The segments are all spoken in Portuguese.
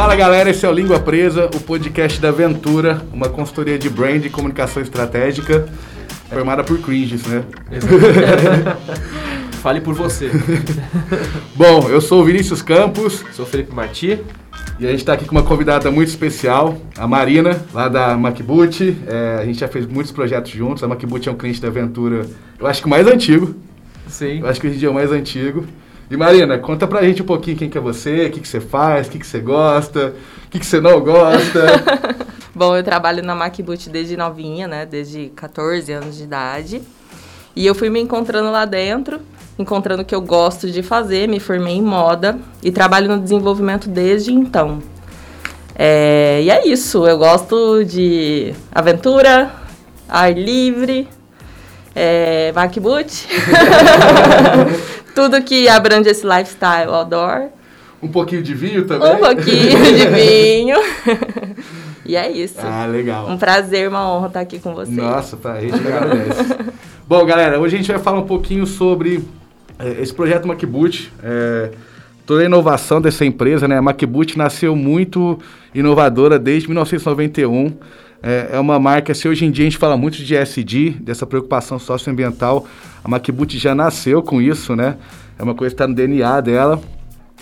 Fala galera, esse é o Língua Presa, o podcast da Aventura, uma consultoria de brand e comunicação estratégica formada por cringes, né? Fale por você. Bom, eu sou o Vinícius Campos. Sou o Felipe Marti. E a gente está aqui com uma convidada muito especial, a Marina, lá da Macboot. É, a gente já fez muitos projetos juntos. A Macboot é um cliente da Aventura, eu acho que o mais antigo. Sim. Eu acho que hoje em dia é o mais antigo. E Marina, conta pra gente um pouquinho quem que é você, o que, que você faz, o que, que você gosta, o que, que você não gosta. Bom, eu trabalho na Macboot desde novinha, né? Desde 14 anos de idade. E eu fui me encontrando lá dentro, encontrando o que eu gosto de fazer, me formei em moda e trabalho no desenvolvimento desde então. É, e é isso, eu gosto de aventura, ar livre, é, Macboot, tudo que abrange esse lifestyle outdoor. Um pouquinho de vinho também? Um pouquinho de vinho. e é isso. Ah, legal. Um prazer, uma honra estar aqui com você. Nossa, pra gente que agradece. Bom, galera, hoje a gente vai falar um pouquinho sobre é, esse projeto MacBoot. É, toda a inovação dessa empresa, né? A MacBoot nasceu muito inovadora desde 1991. É, é, uma marca, se hoje em dia a gente fala muito de SD, dessa preocupação socioambiental, a MacBoot já nasceu com isso, né? É uma coisa que está no DNA dela.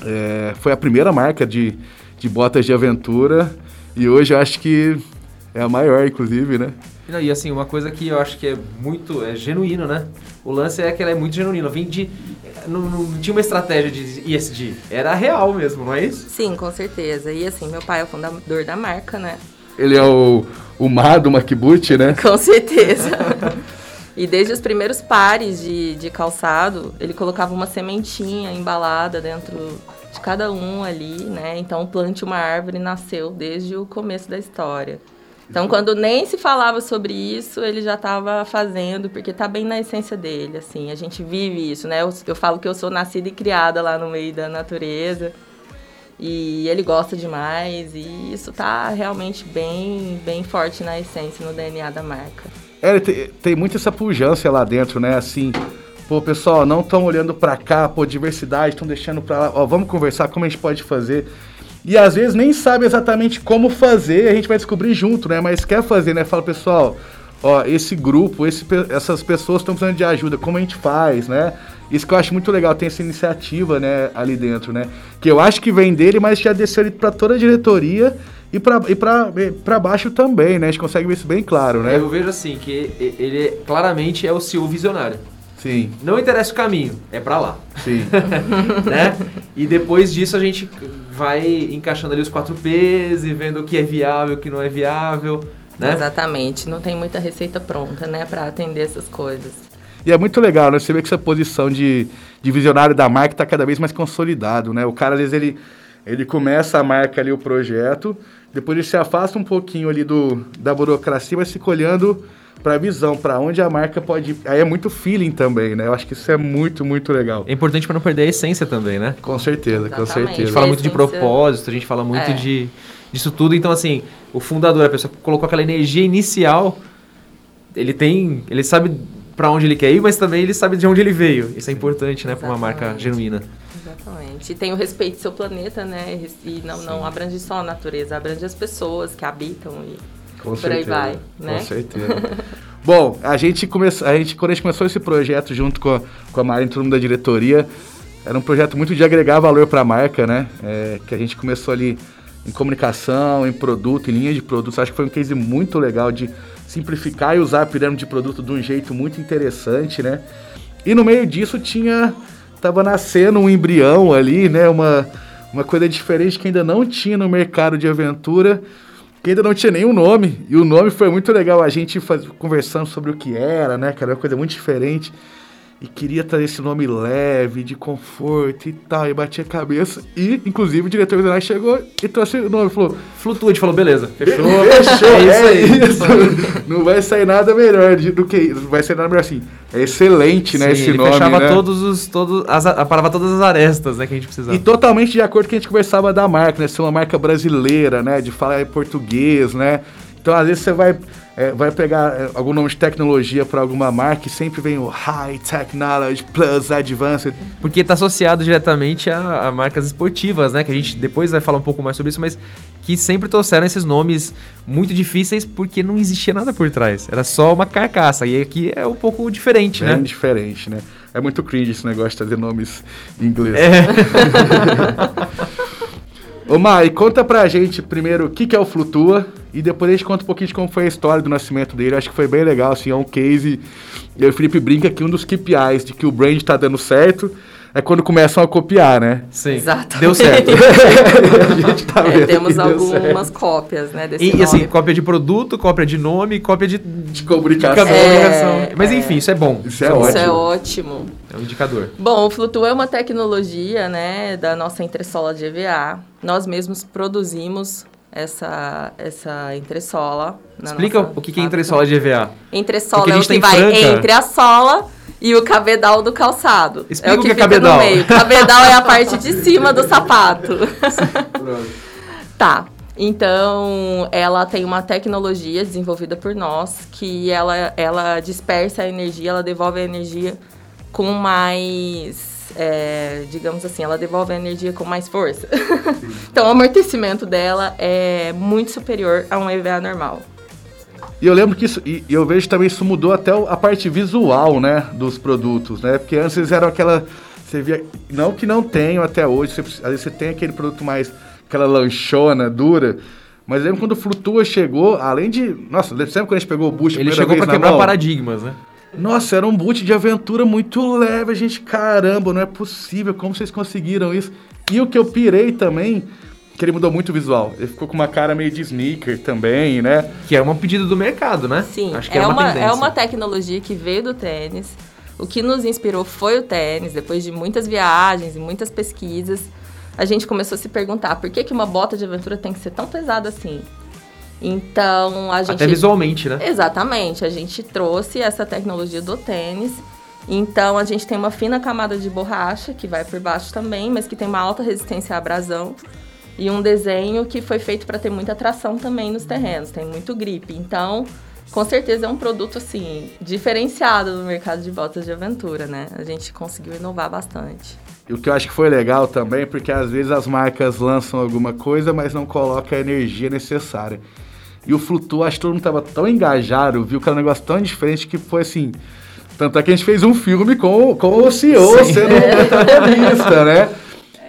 É, foi a primeira marca de, de botas de aventura e hoje eu acho que é a maior, inclusive, né? Não, e assim, uma coisa que eu acho que é muito é genuíno, né? O lance é que ela é muito genuína. Vem de. Não, não, tinha uma estratégia de ESG, era real mesmo, não é isso? Sim, com certeza. E assim, meu pai é o fundador da marca, né? Ele é o, o Mar do MacBoot, né? Com certeza. e desde os primeiros pares de, de calçado, ele colocava uma sementinha embalada dentro de cada um ali, né? Então, plante uma árvore nasceu desde o começo da história. Então, quando nem se falava sobre isso, ele já estava fazendo, porque está bem na essência dele, assim. A gente vive isso, né? Eu, eu, falo que eu sou nascida e criada lá no meio da natureza. E ele gosta demais, e isso está realmente bem, bem forte na essência, no DNA da marca. É, tem, tem muita essa pujança lá dentro, né? Assim, pô, pessoal, não estão olhando para cá, pô, diversidade, estão deixando para lá. Ó, vamos conversar como a gente pode fazer. E às vezes nem sabe exatamente como fazer, a gente vai descobrir junto, né? Mas quer fazer, né? Fala, pessoal, ó, esse grupo, esse, essas pessoas estão precisando de ajuda, como a gente faz, né? Isso que eu acho muito legal, tem essa iniciativa, né, ali dentro, né? Que eu acho que vem dele, mas já desceu ele para toda a diretoria e para e pra, pra baixo também, né? A gente consegue ver isso bem claro, né? Eu vejo assim, que ele claramente é o CEO visionário. Sim. Não interessa o caminho, é para lá. Sim. né? E depois disso a gente vai encaixando ali os quatro P's e vendo o que é viável, o que não é viável, né? Exatamente. Não tem muita receita pronta, né, para atender essas coisas. E é muito legal, né? Você vê que essa posição de, de visionário da marca está cada vez mais consolidado, né? O cara, às vezes, ele, ele começa a marca ali, o projeto, depois ele se afasta um pouquinho ali do, da burocracia, vai se colhendo para a visão, para onde a marca pode ir. Aí é muito feeling também, né? Eu acho que isso é muito, muito legal. É importante para não perder a essência também, né? Com certeza, Exatamente. com certeza. A gente fala muito de propósito, a gente fala muito É. de disso tudo. Então, assim, o fundador, a pessoa que colocou aquela energia inicial, ele tem. Ele sabe para onde ele quer ir, mas também ele sabe de onde ele veio. Isso é importante, né, para uma marca genuína. Exatamente. E tem o respeito do seu planeta, né? E não, não abrange só a natureza, abrange as pessoas que habitam e Com por aí vai, né? Com certeza. Bom, a gente começou, a gente quando a gente começou esse projeto junto com a, com a Mari e todo mundo da diretoria, era um projeto muito de agregar valor para a marca, né? É, que a gente começou ali em comunicação, em produto, em linha de produtos. Acho que foi um case muito legal de simplificar e usar a pirâmide de produto de um jeito muito interessante, né? E no meio disso tinha tava nascendo um embrião ali, né? Uma uma coisa diferente que ainda não tinha no mercado de aventura que ainda não tinha nenhum nome. E o nome foi muito legal. A gente faz, conversando sobre o que era, né, cara? Uma coisa muito diferente. E queria trazer esse nome leve, de conforto e tal. E batia a cabeça. E, inclusive, o diretor visionário chegou e trouxe o nome. Falou: Flutua, a gente falou, beleza, fechou. Fechou, é isso é aí. isso. Não vai sair nada melhor do que isso. Não vai sair nada melhor assim. É excelente, né, Sim, esse ele nome. fechava né? todos os. Todos, as, aparava todas as arestas né, que a gente precisava. E totalmente de acordo com o que a gente conversava da marca, né? Ser uma marca brasileira, né? De falar em português, né? Então, às vezes, você vai, é, vai pegar é, algum nome de tecnologia para alguma marca e sempre vem o High Technology Plus Advanced. Porque está associado diretamente a, a, marcas esportivas, né? Que a gente depois vai falar um pouco mais sobre isso, mas que sempre trouxeram esses nomes muito difíceis porque não existia nada por trás. Era só uma carcaça. E aqui é um pouco diferente, Bem né? diferente, né? É muito cringe esse negócio de trazer nomes em inglês. É. Ô Mai, conta pra gente primeiro o que, que é o Flutua e depois a gente conta um pouquinho de como foi a história do nascimento dele. Eu acho que foi bem legal, assim, é um case. E o Felipe brinca que um dos KPIs de que o brand tá dando certo é quando começam a copiar, né? Sim. Exatamente. Deu certo. a gente tá é, temos algumas certo. cópias, né? Desse e, nome. assim, cópia de produto, cópia de nome, cópia de, de comunicação. De comunicação. É, Mas enfim, isso é bom. Isso é, isso ótimo. é ótimo. É um indicador. Bom, o Flutu é uma tecnologia, né, da nossa entressola de EVA. Nós mesmos produzimos essa, essa entressola. Explica o que é entressola de EVA. Entressola é o que vai franca. entre a sola e o cabedal do calçado. Explica é o que, que é cabedal. no meio. Cabedal é a parte de cima do sapato. tá. Então, ela tem uma tecnologia desenvolvida por nós que ela, ela dispersa a energia, ela devolve a energia com mais. É, digamos assim, ela devolve a energia com mais força. então, o amortecimento dela é muito superior a um EVA normal. E eu lembro que isso, e eu vejo também isso mudou até a parte visual, né, dos produtos, né? Porque antes eles eram aquela, você via, não que não tenham até hoje, você, às vezes você tem aquele produto mais, aquela lanchona dura, mas lembro quando o Flutua chegou, além de, nossa, sempre quando a gente pegou o boot Ele chegou para quebrar mão, paradigmas, né? Nossa, era um boot de aventura muito leve, a gente, caramba, não é possível, como vocês conseguiram isso? E o que eu pirei também que ele mudou muito o visual. Ele ficou com uma cara meio de sneaker também, né? Que é uma pedida do mercado, né? Sim, Acho que é, é uma, é uma tecnologia que veio do tênis. O que nos inspirou foi o tênis. Depois de muitas viagens e muitas pesquisas, a gente começou a se perguntar por que, que uma bota de aventura tem que ser tão pesada assim? Então, a gente... Até visualmente, né? Exatamente. A gente trouxe essa tecnologia do tênis. Então, a gente tem uma fina camada de borracha, que vai por baixo também, mas que tem uma alta resistência à abrasão e um desenho que foi feito para ter muita atração também nos terrenos, tem muito gripe. Então, com certeza é um produto assim diferenciado no mercado de botas de aventura, né? A gente conseguiu inovar bastante. E o que eu acho que foi legal também, porque às vezes as marcas lançam alguma coisa, mas não colocam a energia necessária. E o Flutu, acho que todo mundo estava tão engajado, viu que era um negócio tão diferente que foi assim. Tanto é que a gente fez um filme com, com o CEO Sim. sendo é. protagonista, né?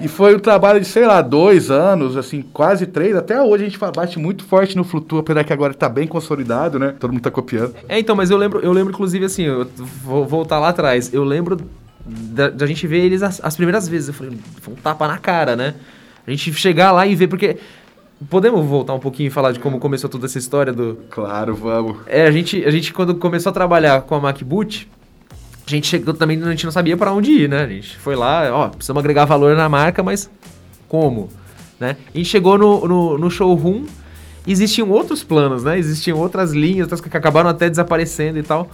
E foi um trabalho de, sei lá, dois anos, assim, quase três. Até hoje a gente bate muito forte no Flutua, apesar que agora tá bem consolidado, né? Todo mundo tá copiando. É, então, mas eu lembro, eu lembro, inclusive, assim, eu vou voltar lá atrás. Eu lembro da, da gente ver eles as, as, primeiras vezes. Eu falei, foi um tapa na cara, né? A gente chegar lá e ver, porque. Podemos voltar um pouquinho e falar de como começou toda essa história do. Claro, vamos. É, a gente, a gente quando começou a trabalhar com a MacBoot, a gente chegou também, a gente não sabia para onde ir, né? A gente foi lá, ó, precisamos agregar valor na marca, mas como? Né? A gente chegou no, no, no showroom, existiam outros planos, né? Existiam outras linhas, outras que acabaram até desaparecendo e tal.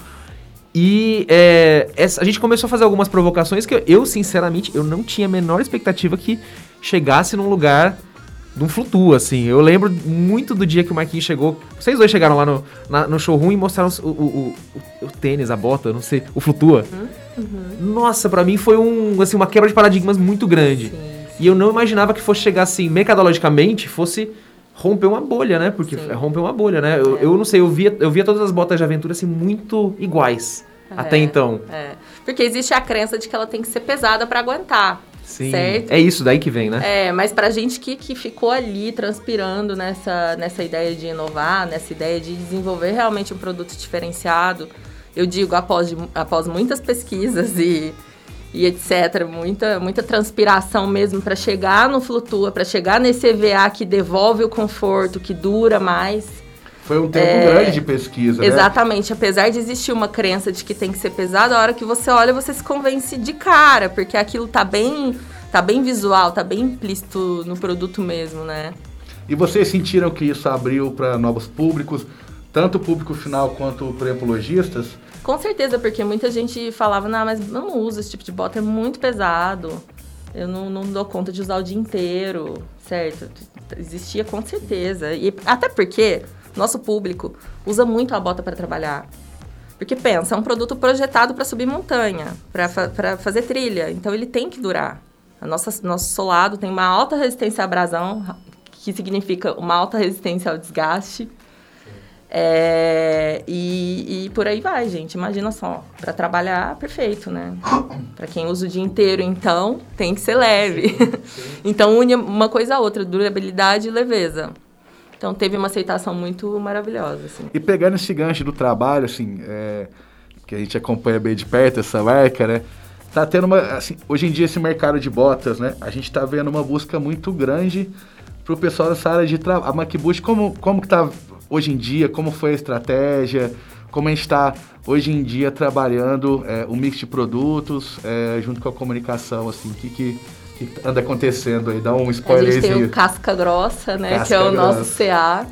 E é, essa, a gente começou a fazer algumas provocações que eu, eu, sinceramente, eu não tinha a menor expectativa que chegasse num lugar um flutua, assim. Eu lembro muito do dia que o Marquinhos chegou. Vocês dois chegaram lá no, na, no showroom e mostraram o, o, o, o, tênis, a bota, não sei, o flutua. Uhum. Nossa, para mim foi um, assim, uma quebra de paradigmas muito grande. Sim, sim. E eu não imaginava que fosse chegar assim, mercadologicamente, fosse romper uma bolha, né? Porque sim. romper uma bolha, né? Eu, é. eu não sei, eu via, eu via todas as botas de aventura assim muito iguais. É, até então. É. Porque existe a crença de que ela tem que ser pesada para aguentar. Sim. Certo? É isso daí que vem, né? É, mas pra gente que, que ficou ali transpirando nessa, nessa ideia de inovar, nessa ideia de desenvolver realmente um produto diferenciado, eu digo, após, após muitas pesquisas e, e etc., muita, muita transpiração mesmo para chegar no Flutua, para chegar nesse EVA que devolve o conforto, que dura mais foi um tempo é, grande de pesquisa, né? Exatamente. Apesar de existir uma crença de que tem que ser pesado, a hora que você olha, você se convence de cara, porque aquilo tá bem, tá bem visual, tá bem implícito no produto mesmo, né? E vocês sentiram que isso abriu para novos públicos, tanto o público final quanto, por exemplo, lojistas? Com certeza, porque muita gente falava, não, mas não uso esse tipo de bota, é muito pesado. Eu não, não dou conta de usar o dia inteiro, certo? Existia com certeza. E até porque nosso público usa muito a bota para trabalhar. Porque pensa, é um produto projetado para subir montanha, para fa fazer trilha, então ele tem que durar. A nossa, nosso solado tem uma alta resistência à abrasão, que significa uma alta resistência ao desgaste. É, e, e, por aí vai, gente. Imagina só. Para trabalhar, perfeito, né? Para quem usa o dia inteiro, então, tem que ser leve. Então, une uma coisa a outra, durabilidade e leveza. Então, teve uma aceitação muito maravilhosa. Assim. E pegando esse gancho do trabalho, assim, é, que a gente acompanha bem de perto essa marca, né? Tá tendo uma. Assim, hoje em dia, esse mercado de botas, né? A gente tá vendo uma busca muito grande pro pessoal dessa área de trabalho. A MacBoost, como, como que tá hoje em dia, como foi a estratégia, como a gente está hoje em dia trabalhando é, o mix de produtos é, junto com a comunicação, assim, que, que, que, anda acontecendo aí? Dá um spoiler. A gente tem o Casca Grossa, né, casca que é o grossa. nosso CA,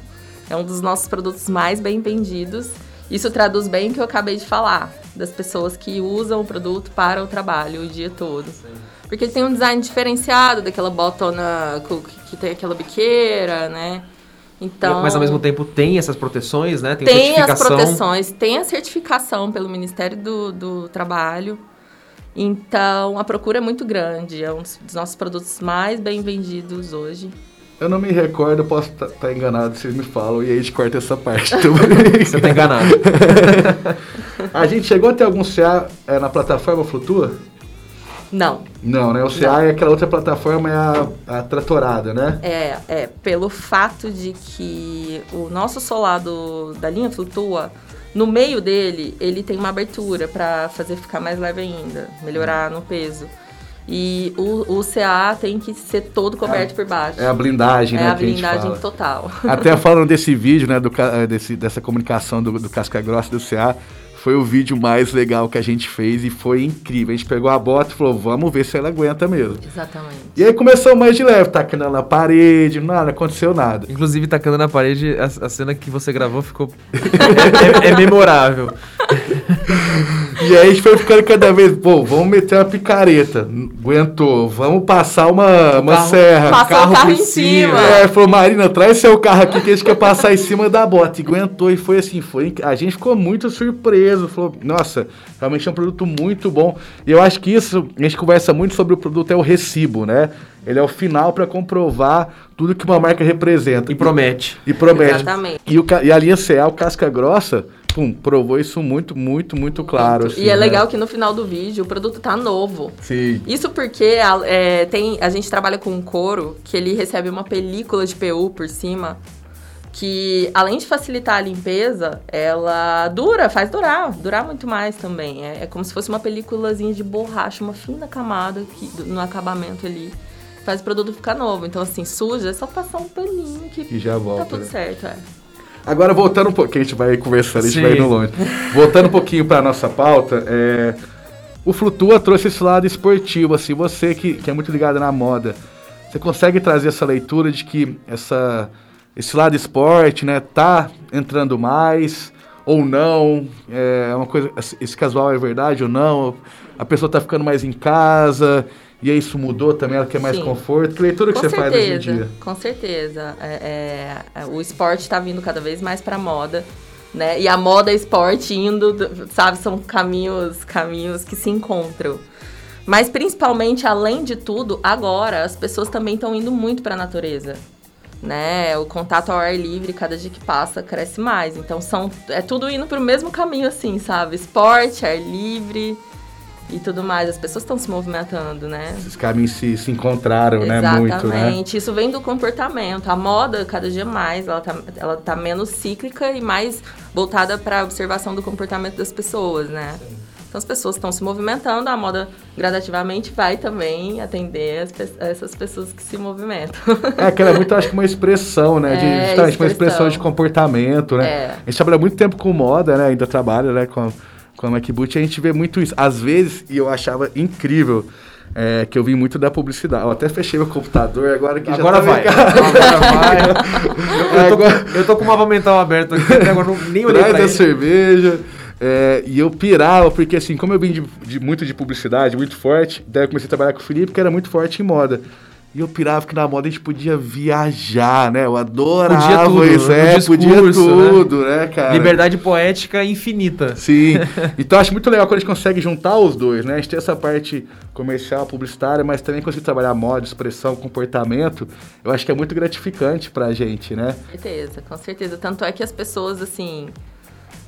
é um dos nossos produtos mais bem vendidos. Isso traduz bem o que eu acabei de falar, das pessoas que usam o produto para o trabalho o dia todo. Sim. Porque ele tem um design diferenciado daquela botona que tem aquela biqueira, né? Então, Mas ao mesmo tempo tem essas proteções, né? Tem, tem as proteções, tem a certificação pelo Ministério do, do Trabalho. Então a procura é muito grande, é um dos nossos produtos mais bem vendidos hoje. Eu não me recordo, posso estar tá, tá enganado, vocês me falam, e aí a gente corta essa parte. Você tá enganado. a gente chegou a ter algum CA é, na plataforma Flutua? Não. Não, né? O CA Não. é aquela outra plataforma, é a, a tratorada, né? É, é. Pelo fato de que o nosso solado da linha flutua, no meio dele, ele tem uma abertura para fazer ficar mais leve ainda, melhorar no peso. E o, o CA tem que ser todo coberto é, por baixo. É a blindagem, é né? É a blindagem total. Até falando desse vídeo, né? Do, desse, dessa comunicação do, do casca grossa do CA foi o vídeo mais legal que a gente fez e foi incrível. A gente pegou a bota e falou, vamos ver se ela aguenta mesmo. Exatamente. E aí começou mais de leve, tacando na parede, nada, aconteceu nada. Inclusive, tacando na parede, a, a cena que você gravou ficou. é, é, memorável. e aí a gente foi ficando cada vez, pô, vamos meter uma picareta. Aguentou, vamos passar uma, uma carro, serra. Passar carro o carro em cima. É, falou, Marina, traz seu carro aqui que a gente quer passar em cima da bota. E aguentou e foi assim, foi. A gente ficou muito surpreso. Falou, nossa, realmente é um produto muito bom. E eu acho que isso, a gente conversa muito sobre o produto, é o recibo, né? Ele é o final para comprovar tudo que uma marca representa. E promete. E, e promete. Exatamente. E, o, e a linha CA, o casca grossa, pum, provou isso muito, muito, muito claro. Assim, e é né? legal que no final do vídeo o produto tá novo. Sim. Isso porque a, é, tem, a gente trabalha com um couro que ele recebe uma película de PU por cima que além de facilitar a limpeza, ela dura, faz durar, durar muito mais também. É, é como se fosse uma películazinha de borracha, uma fina camada que, no acabamento ali. Faz o produto ficar novo. Então, assim, suja, é só passar um paninho que, que já volta. Tá tudo certo, é. Agora, voltando um pouquinho, a gente vai conversando, a gente Sim. vai indo longe. Voltando um pouquinho para nossa pauta, é, o Flutua trouxe esse lado esportivo, assim, você que, que é muito ligado na moda, você consegue trazer essa leitura de que essa, esse lado esporte, né, tá entrando mais ou não? É uma coisa, esse casual é verdade ou não? A pessoa tá ficando mais em casa? E aí isso mudou também, ela quer mais Sim. conforto. Que leitura que com você certeza, faz hoje em dia? Com certeza. É, é, o esporte está vindo cada vez mais para moda. Né? E a moda e esporte indo, sabe, são caminhos, caminhos que se encontram. Mas principalmente, além de tudo, agora as pessoas também estão indo muito para a natureza. Né? O contato ao ar livre, cada dia que passa, cresce mais. Então são é tudo indo para o mesmo caminho assim, sabe? Esporte, ar livre, e tudo mais. As pessoas estão se movimentando, né? Esses caminhos se, se encontraram, Exatamente. né? Muito, né? Isso vem do comportamento. A moda, cada dia mais, ela tá, ela tá menos cíclica e mais voltada para a observação do comportamento das pessoas, né? Sim. Então as pessoas estão se movimentando, a moda gradativamente vai também atender as, essas pessoas que se movimentam. É, que é muito, acho que uma expressão, né? De, é, expressão. uma expressão de comportamento, né? É. A gente trabalha muito tempo com moda, né? Ainda trabalha, né? Com, com a MacBoot, a gente vê muito isso. Às vezes, e eu achava incrível, é, que eu vi muito da publicidade. Eu até fechei meu computador, agora que agora já tá vai. Agora vai. Eu, eu, tô, eu tô com o mapa mental aberto aqui, agora não, nem olhei Traz a cerveja. É, e eu pirava, porque assim, como eu vim de, de, muito de publicidade, muito forte, daí eu comecei a trabalhar com o Felipe, que era muito forte em moda. E eu pirava que na moda a gente podia viajar, né? Eu adorava Podia tudo, isso, no é, podia discurso, né? tudo, né, cara? Liberdade poética infinita. Sim. Então acho muito legal quando a gente consegue juntar os dois, né? A gente tem essa parte comercial, publicitária, mas também conseguir trabalhar moda, expressão, comportamento. Eu acho que é muito gratificante pra gente, né? Com certeza, com certeza. Tanto é que as pessoas, assim,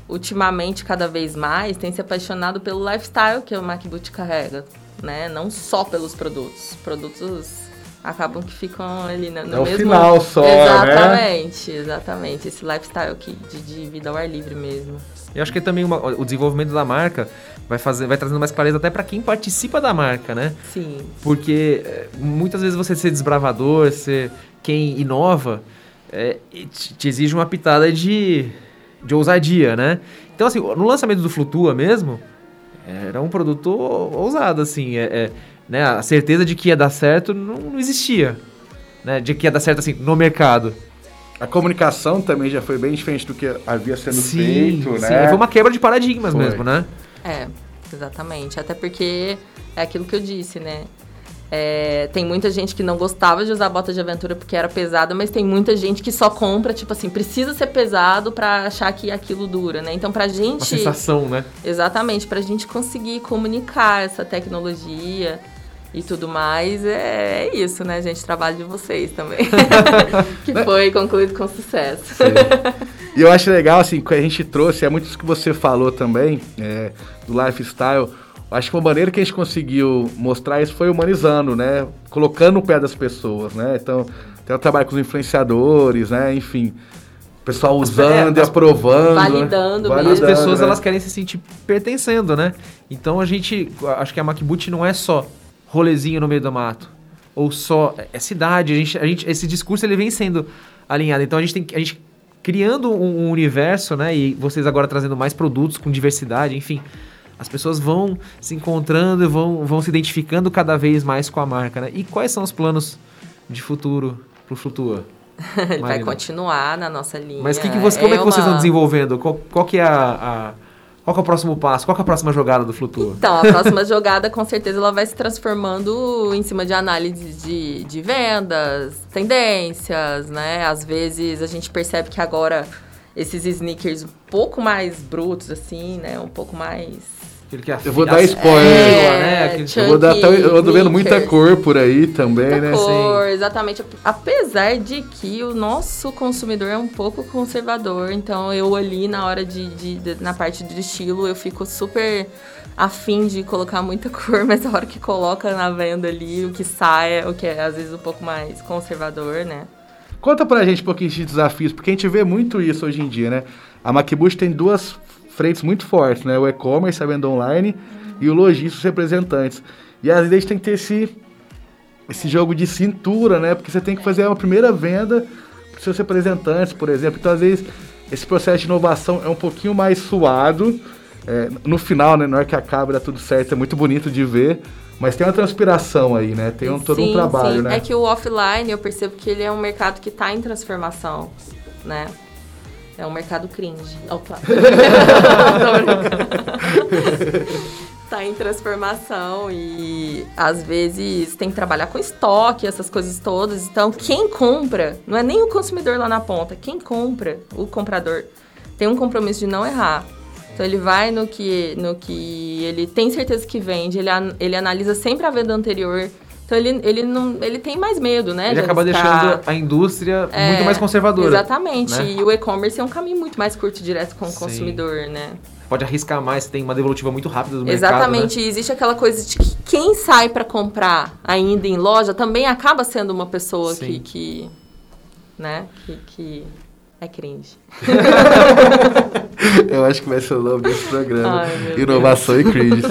ultimamente, cada vez mais, têm se apaixonado pelo lifestyle que o MacBoot carrega, né? Não só pelos produtos. Produtos acabam que ficam ali no, no É mesmo... final só, né? Exatamente, exatamente. Esse lifestyle aqui de, de vida ao ar livre mesmo. E acho que também uma- o desenvolvimento da marca vai, fazer, vai trazendo mais clareza até para quem participa da marca, né? Sim. Porque é, muitas vezes você ser desbravador, ser quem inova, é, te, te exige uma pitada de, de ousadia, né? Então, assim, no lançamento do Flutua mesmo, era um produto ousado, assim. É, é, né? A certeza de que ia dar certo não, não existia. Né? De que ia dar certo, assim, no mercado. A comunicação também já foi bem diferente do que havia sendo feito, sim, né? Foi uma quebra de paradigmas Foi. mesmo, né? É, exatamente. Até porque é aquilo que eu disse, né? É, tem muita gente que não gostava de usar bota de aventura porque era pesada, mas tem muita gente que só compra, tipo assim, precisa ser pesado pra achar que aquilo dura, né? Então, pra Uma gente. sensação, né? Exatamente, pra gente conseguir comunicar essa tecnologia e tudo mais, é, é isso, né, gente? Trabalho de vocês também. que foi concluído com sucesso. E eu acho legal, assim, que a gente trouxe, é muito isso que você falou também, é, do lifestyle. Acho que uma maneira que a gente conseguiu mostrar isso foi humanizando, né? Colocando no pé das pessoas, né? Então, tem o trabalho com os influenciadores, né? Enfim, o pessoal usando é, e aprovando. Validando né? mesmo. As pessoas né? elas querem se sentir pertencendo, né? Então a gente, acho que a MacBoot não é só rolezinho no meio do mato, ou só é cidade. A gente, a gente, esse discurso ele vem sendo alinhado. Então a gente tem, a gente criando um, um universo, né? E vocês agora trazendo mais produtos com diversidade, enfim. As pessoas vão se encontrando e vão, vão se identificando cada vez mais com a marca, né? E quais são os planos de futuro pro Flutua? Ele vai continuar na nossa linha. Mas que que você, como é que vocês estão uma- desenvolvendo? Qual, qual que é a, a- qual é o próximo passo? Qual é a próxima jogada do Flutua? Então, a próxima jogada, com certeza, ela vai se transformando em cima de análise de, de vendas, tendências, né? Às vezes a gente percebe que agora esses sneakers um pouco mais brutos, assim, né? Um pouco mais... Aquele que é Eu vou dar spoiler. É, né? Aquele- Chunky Eu vou dar até, eu ando vendo muita cor por aí também, Muita né? cor, exatamente. Apesar de que o nosso consumidor é um pouco conservador, então eu ali na hora de, de- de- na parte de estilo eu fico super afim de colocar muita cor, mas a hora que coloca na venda ali o que sai é o que é às vezes um pouco mais conservador, né? Conta pra gente um pouquinho de desafios, porque a gente vê muito isso hoje em dia, né? A MacBoot tem duas frentes muito fortes, né? O e-commerce, a venda online e o logístico, os representantes. E às vezes a gente tem que ter esse, esse jogo de cintura, né? Porque você tem que fazer uma primeira venda para seus representantes, por exemplo. Então, às vezes, esse processo de inovação é um pouquinho mais suado. É, no final, né? Na hora que acaba, dá tudo certo, é muito bonito de ver. Mas tem uma transpiração aí, né? Tem um, todo um Sim, trabalho, sim. né? É que o offline eu percebo que ele é um mercado que está em transformação, né? É um mercado cringe. Opa. Brincando. tá em transformação e às vezes tem que trabalhar com estoque, essas coisas todas. Então, quem compra, não é nem o consumidor lá na ponta, quem compra, o comprador, tem um compromisso de não errar. Então ele vai no que, no que ele tem certeza que vende, ele, ele analisa sempre a venda anterior. Então ele, ele, não, ele tem mais medo, né? Ele de acaba arriscar. deixando a indústria É, muito mais conservadora. Exatamente. né? E o e-commerce é um caminho muito mais curto e direto com o Sim. consumidor, né? Pode arriscar mais, tem uma devolutiva muito rápida do mercado. Exatamente. né? E existe aquela coisa de que quem sai para comprar ainda em loja também acaba sendo uma pessoa Sim. que, que, né? Que, que é cringe. Eu acho que vai ser o nome desse programa. Ai, Inovação e cringe.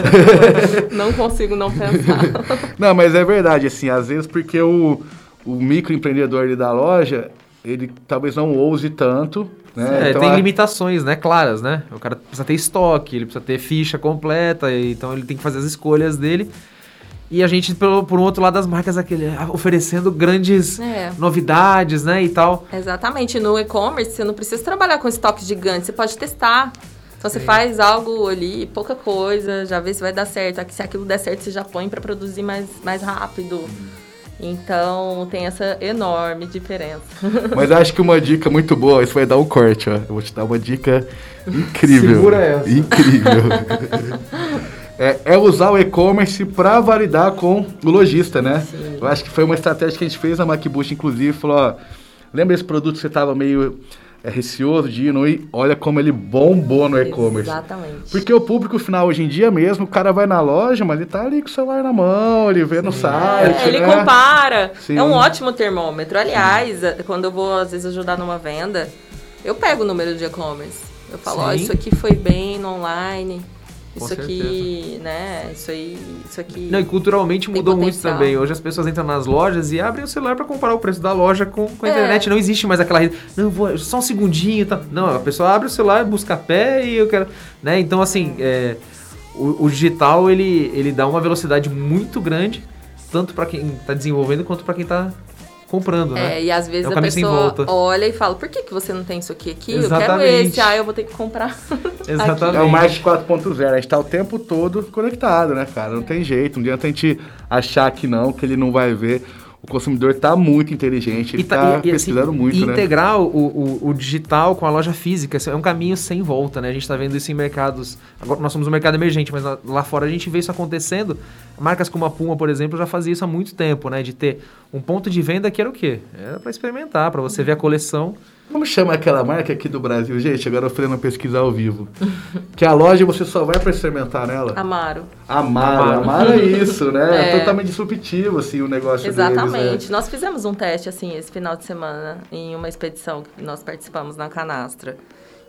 não consigo não pensar. Não, mas é verdade, assim, às vezes porque o, o microempreendedor ali da loja, ele talvez não ouse tanto, né? É, Então, tem a- limitações, né, claras, né? O cara precisa ter estoque, ele precisa ter ficha completa, então ele tem que fazer as escolhas dele. E a gente, pelo, por um outro lado, as marcas aquele, ah, oferecendo grandes É. novidades, né, e tal. Exatamente. No e-commerce, você não precisa trabalhar com estoque gigante, você pode testar. Então você faz algo ali, pouca coisa, já vê se vai dar certo. Se aquilo der certo, você já põe para produzir mais, mais rápido. Então tem essa enorme diferença. Mas acho que uma dica muito boa, isso vai dar um corte, ó. Eu vou te dar uma dica incrível. Segura essa. Incrível. é, é usar o e-commerce para validar com o lojista, né? Sim. Eu acho que foi uma estratégia que a gente fez na MacBoost, inclusive, falou, ó, lembra esse produto que você estava meio é, receoso de ir, não ir? Olha como ele bombou no e-commerce. Exatamente. Porque o público final hoje em dia mesmo, o cara vai na loja, mas ele tá ali com o celular na mão, ele vê no site. É, ele né? compara. Sim. É um ótimo termômetro. Aliás, é, quando eu vou, às vezes, ajudar numa venda, eu pego o número de e-commerce. Eu falo, ó, Sim. isso aqui foi bem no online. Com Isso aqui, né? Isso aí, isso aqui. Não, e culturalmente mudou muito potencial. também. Hoje as pessoas entram nas lojas e abrem o celular para comparar o preço da loja com, com a É. internet. Não existe mais aquela rede. Não, vou, só um segundinho e tal. Não, a pessoa abre o celular, busca pé e eu quero. Né? Então, assim, é, o, o digital ele, ele dá uma velocidade muito grande, tanto para quem está desenvolvendo quanto para quem está comprando, né? É, e às vezes É um a pessoa olha e fala, por que, que você não tem isso aqui aqui? Eu quero Exatamente. esse, ah, eu vou ter que comprar. Exatamente. É o marketing 4.0, a gente tá o tempo todo conectado, né, cara? Não tem jeito, não adianta a gente achar que não, que ele não vai ver. O consumidor tá muito inteligente, ele tá- tá, assim, pesquisando muito, e né? integrar o, o, o digital com a loja física é um caminho sem volta, né? A gente tá vendo isso em mercados. Agora nós somos um mercado emergente, mas lá, lá fora a gente vê isso acontecendo. Marcas como a Puma, por exemplo, já fazia isso há muito tempo, né? De ter um ponto de venda que era o quê? Era para experimentar, para você ver a coleção. Como chama aquela marca aqui do Brasil? Gente, agora eu fui uma pesquisa ao vivo. que a loja você só vai pra experimentar nela? Amaro. Amaro. Amaro. Amaro é isso, né? É É. totalmente disruptivo, assim, o negócio deles. Exatamente. Nós fizemos um teste, assim, esse final de semana, em uma expedição que nós participamos na Canastra.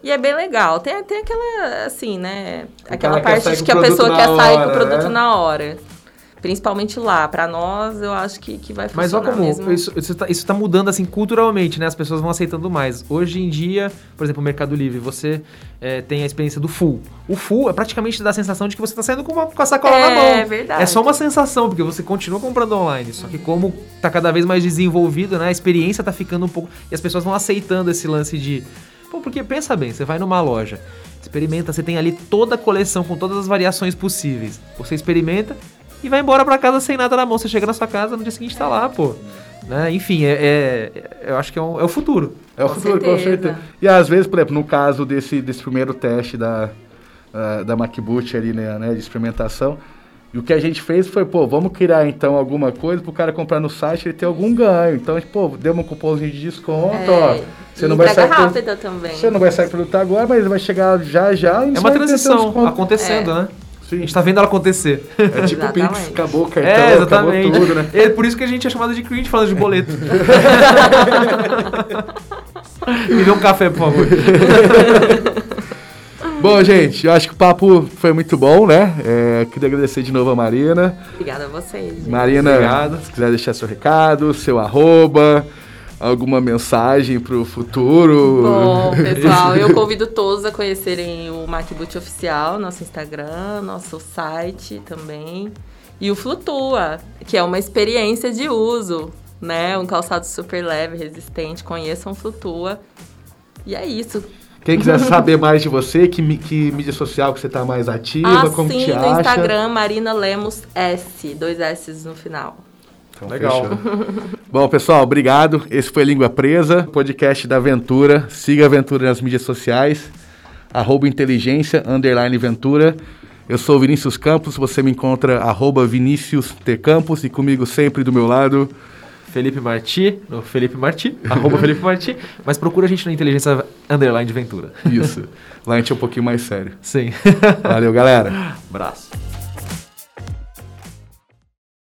E é bem legal. Tem, tem aquela, assim, né? Aquela parte de com que a o produto pessoa na quer sair com hora, o produto né? na hora. Principalmente lá. Pra nós, eu acho que, que vai Mas funcionar olha como mesmo. isso, isso, tá, isso tá mudando assim culturalmente, né? As pessoas vão aceitando mais. Hoje em dia, por exemplo, o Mercado Livre, você é, tem a experiência do full. O full é praticamente dá a sensação de que você tá saindo com, uma, com a sacola na mão. É verdade. É só uma sensação, porque você continua comprando online. Só que como tá cada vez mais desenvolvido, né? A experiência tá ficando um pouco. E as pessoas vão aceitando esse lance de. Pô, porque pensa bem, você vai numa loja, experimenta, você tem ali toda a coleção com todas as variações possíveis. Você experimenta e vai embora pra casa sem nada na mão. Você chega na sua casa, no dia seguinte tá lá, pô. Né? Enfim, é, é- eu acho que é, um- é o futuro. É o Com futuro, com certeza. certeza. E às vezes, por exemplo, no caso desse, desse primeiro teste da, ah, da MacBoot ali, né, né, de experimentação, e o que a gente fez foi, pô, vamos criar então alguma coisa pro cara comprar no site e ele ter algum ganho. Então, a gente, pô, deu um cupomzinho de desconto, É, ó. Você e não vai sair pro- rápida também. Você não vai sair produto agora, mas ele vai chegar já já e É você uma transição acontecendo, É. né? A Sim. gente tá vendo ela acontecer. É tipo Pix, Exatamente. acabou o cartão, É, acabou exatamente. tudo, né? É por isso que a gente é chamado de cringe falando de boleto. Me dê um café, por favor. Bom, gente, eu acho que o papo foi muito bom, né? É, queria agradecer de novo a Marina. Obrigada a vocês. gente. Marina, Obrigado. se quiser deixar seu recado, seu arroba, alguma mensagem pro futuro. Bom, pessoal, eu convido todos a conhecerem o MacBoot Oficial, nosso Instagram, nosso site também. E o Flutua, que é uma experiência de uso, né? Um calçado super leve, resistente. Conheçam o Flutua. E é isso. Quem quiser saber mais de você, que, que mídia social que você tá mais ativa, Ah, como sim, te no acha. Instagram, Marina Lemos S, dois S no final. Então, Legal. Bom, pessoal, obrigado. Esse foi Língua Presa, podcast da Aventura. Siga a Aventura nas mídias sociais, arroba inteligência, underline Ventura. Eu sou o Vinícius Campos, você me encontra arroba Vinícius T. Campos e comigo sempre do meu lado. Felipe Marti, no Felipe Marti, arroba Felipe Marti, mas procura a gente na Inteligência Underline de Ventura. Isso. Lá a gente é um pouquinho mais sério. Sim. Valeu, galera. Abraço.